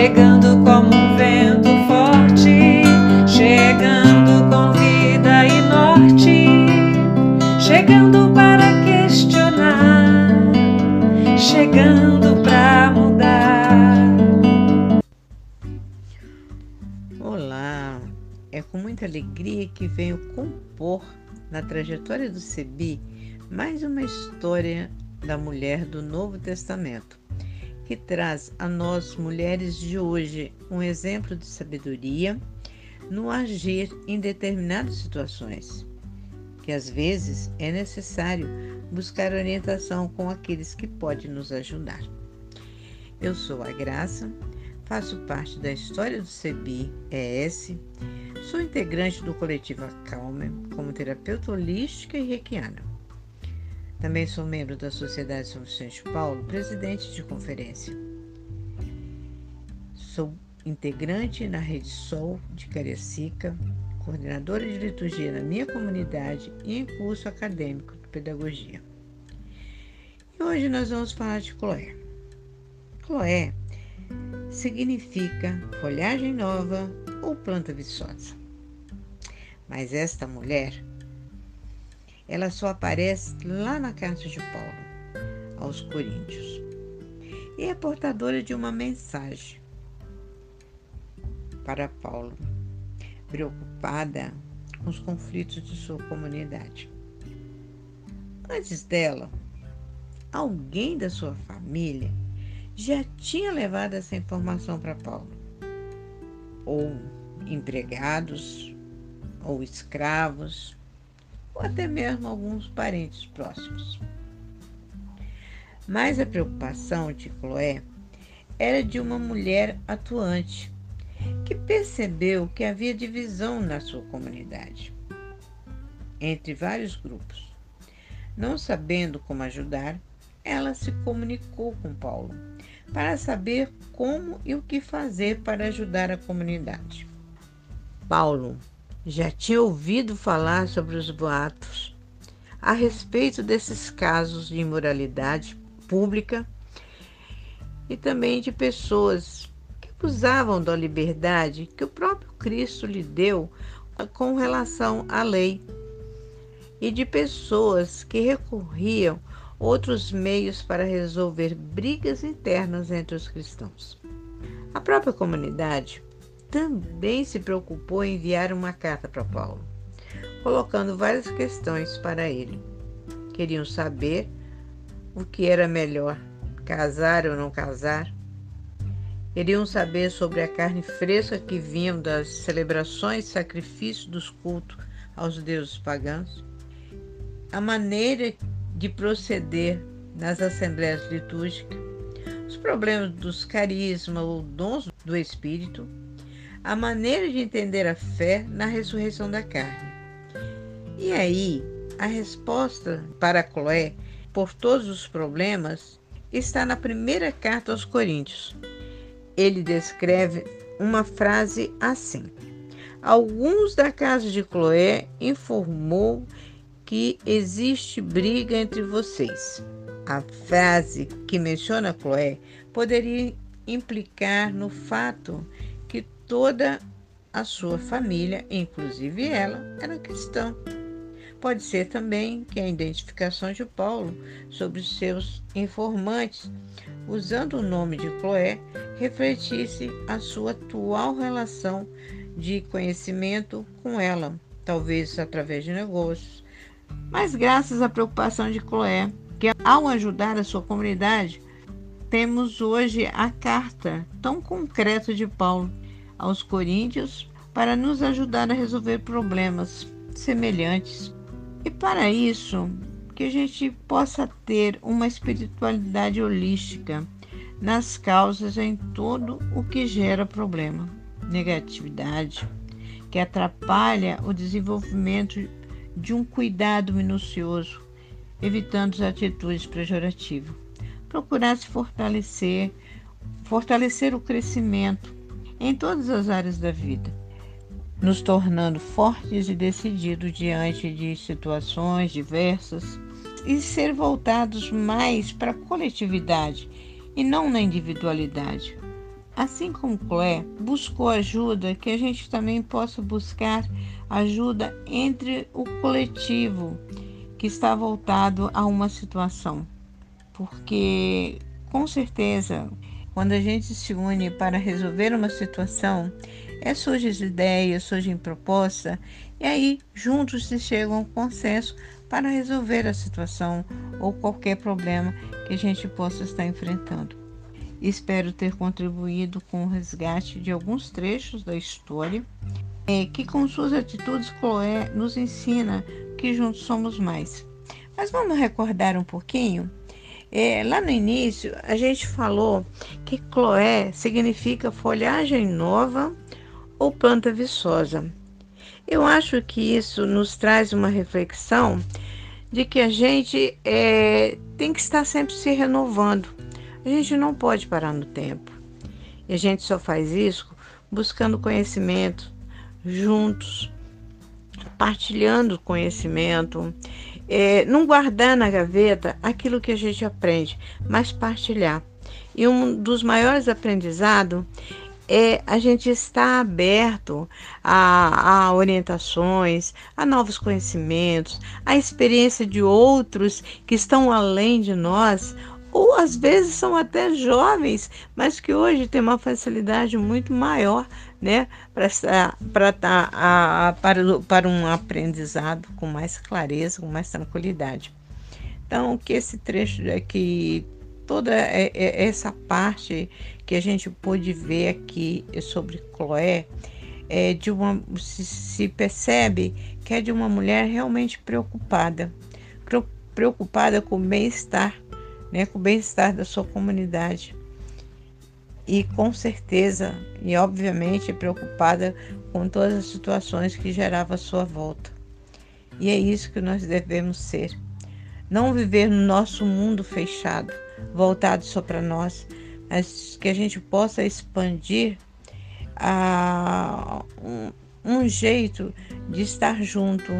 chegando como um vento forte, chegando com vida e norte, chegando para questionar, chegando para mudar. Olá, é com muita alegria que venho compor na trajetória do CEBI mais uma história da mulher do Novo Testamento, que traz a nós mulheres de hoje um exemplo de sabedoria no agir em determinadas situações, que às vezes é necessário buscar orientação com aqueles que podem nos ajudar. Eu sou a Graça, faço parte da história do CEBI ES, sou integrante do coletivo Acalme como terapeuta holística e reikiana. Também sou membro da Sociedade São Vicente Paulo, presidente de conferência. Sou integrante na Rede Sol de Cariacica, coordenadora de liturgia na minha comunidade e em curso acadêmico de pedagogia. E hoje nós vamos falar de Chloé. Chloé significa folhagem nova ou planta viçosa. Mas esta mulher, ela só aparece lá na carta de Paulo aos Coríntios. E é portadora de uma mensagem para Paulo, preocupada com os conflitos de sua comunidade. Antes dela, alguém da sua família já tinha levado essa informação para Paulo, ou empregados, ou escravos, ou até mesmo alguns parentes próximos. Mas a preocupação de Chloé era de uma mulher atuante que percebeu que havia divisão na sua comunidade entre vários grupos. Não sabendo como ajudar, ela se comunicou com Paulo para saber como e o que fazer para ajudar a comunidade. Paulo já tinha ouvido falar sobre os boatos a respeito desses casos de imoralidade pública e também de pessoas que usavam da liberdade que o próprio Cristo lhe deu com relação à lei e de pessoas que recorriam outros meios para resolver brigas internas entre os cristãos. A própria comunidade também se preocupou em enviar uma carta para Paulo, colocando várias questões para ele. Queriam saber o que era melhor, casar ou não casar. Queriam saber sobre a carne fresca que vinham das celebrações e sacrifícios dos cultos aos deuses pagãos, a maneira de proceder nas assembleias litúrgicas, os problemas dos carismas ou dons do Espírito, a maneira de entender a fé na ressurreição da carne. E aí, a resposta para Cloé por todos os problemas está na primeira carta aos Coríntios. Ele descreve uma frase assim: Alguns da casa de Cloé informou que existe briga entre vocês. A frase que menciona Cloé poderia implicar no fato toda a sua família, inclusive ela, era cristã. Pode ser também que a identificação de Paulo sobre seus informantes, usando o nome de Cloé, refletisse a sua atual relação de conhecimento com ela, talvez através de negócios. Mas graças à preocupação de Cloé, que ao ajudar a sua comunidade, temos hoje a carta tão concreta de Paulo aos coríntios para nos ajudar a resolver problemas semelhantes. E para isso, que a gente possa ter uma espiritualidade holística, nas causas em tudo o que gera problema, negatividade, que atrapalha o desenvolvimento de um cuidado minucioso, evitando as atitudes pejorativas. Procurar se fortalecer, fortalecer o crescimento em todas as áreas da vida, nos tornando fortes e decididos diante de situações diversas e ser voltados mais para a coletividade e não na individualidade. Assim como Chloé buscou ajuda, que a gente também possa buscar ajuda entre o coletivo que está voltado a uma situação. Porque, com certeza, quando a gente se une para resolver uma situação, é surgem ideias, surgem propostas, e aí juntos se chega a um consenso para resolver a situação ou qualquer problema que a gente possa estar enfrentando. Espero ter contribuído com o resgate de alguns trechos da história, é, que com suas atitudes Chloé nos ensina que juntos somos mais. Mas vamos recordar um pouquinho? É, lá no início, a gente falou que Chloé significa folhagem nova ou planta viçosa. Eu acho que isso nos traz uma reflexão de que a gente é, tem que estar sempre se renovando. A gente não pode parar no tempo. E a gente só faz isso buscando conhecimento juntos, partilhando conhecimento, é, não guardar na gaveta aquilo que a gente aprende, mas partilhar. E um dos maiores aprendizados é a gente estar aberto a, a, orientações, a novos conhecimentos, a experiência de outros que estão além de nós, ou às vezes são até jovens, mas que hoje têm uma facilidade muito maior né, para, para, para, para um aprendizado com mais clareza, com mais tranquilidade. Então, que esse trecho aqui toda essa parte que a gente pôde ver aqui sobre Chloé, é de uma, se percebe que é de uma mulher realmente preocupada, preocupada com o bem-estar, né, com o bem-estar da sua comunidade. E com certeza, e obviamente, preocupada com todas as situações que gerava à sua volta. E é isso que nós devemos ser. Não viver no nosso mundo fechado, voltado só para nós, mas que a gente possa expandir a, um, um jeito de estar junto,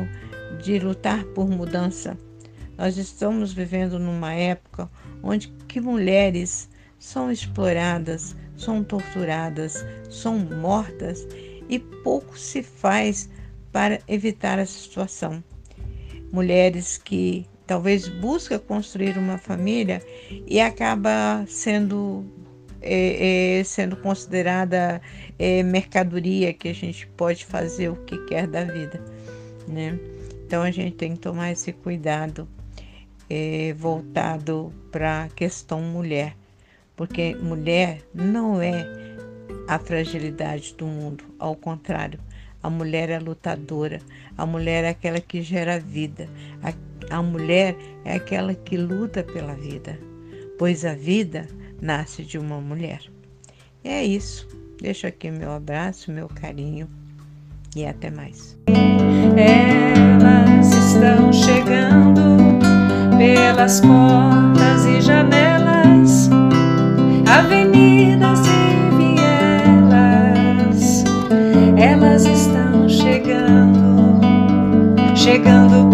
de lutar por mudança. Nós estamos vivendo numa época onde que mulheres são exploradas, são torturadas, são mortas e pouco se faz para evitar essa situação. Mulheres que talvez busca construir uma família e acaba sendo é, é, sendo considerada é, mercadoria que a gente pode fazer o que quer da vida, né? Então a gente tem que tomar esse cuidado é, voltado para a questão mulher, porque mulher não é a fragilidade do mundo, ao contrário, a mulher é lutadora, a mulher é aquela que gera vida, a a mulher é aquela que luta pela vida, pois a vida nasce de uma mulher. É isso. Deixo aqui meu abraço, meu carinho e até mais. Elas estão chegando pelas portas e janelas, avenidas e vielas. Elas estão chegando, chegando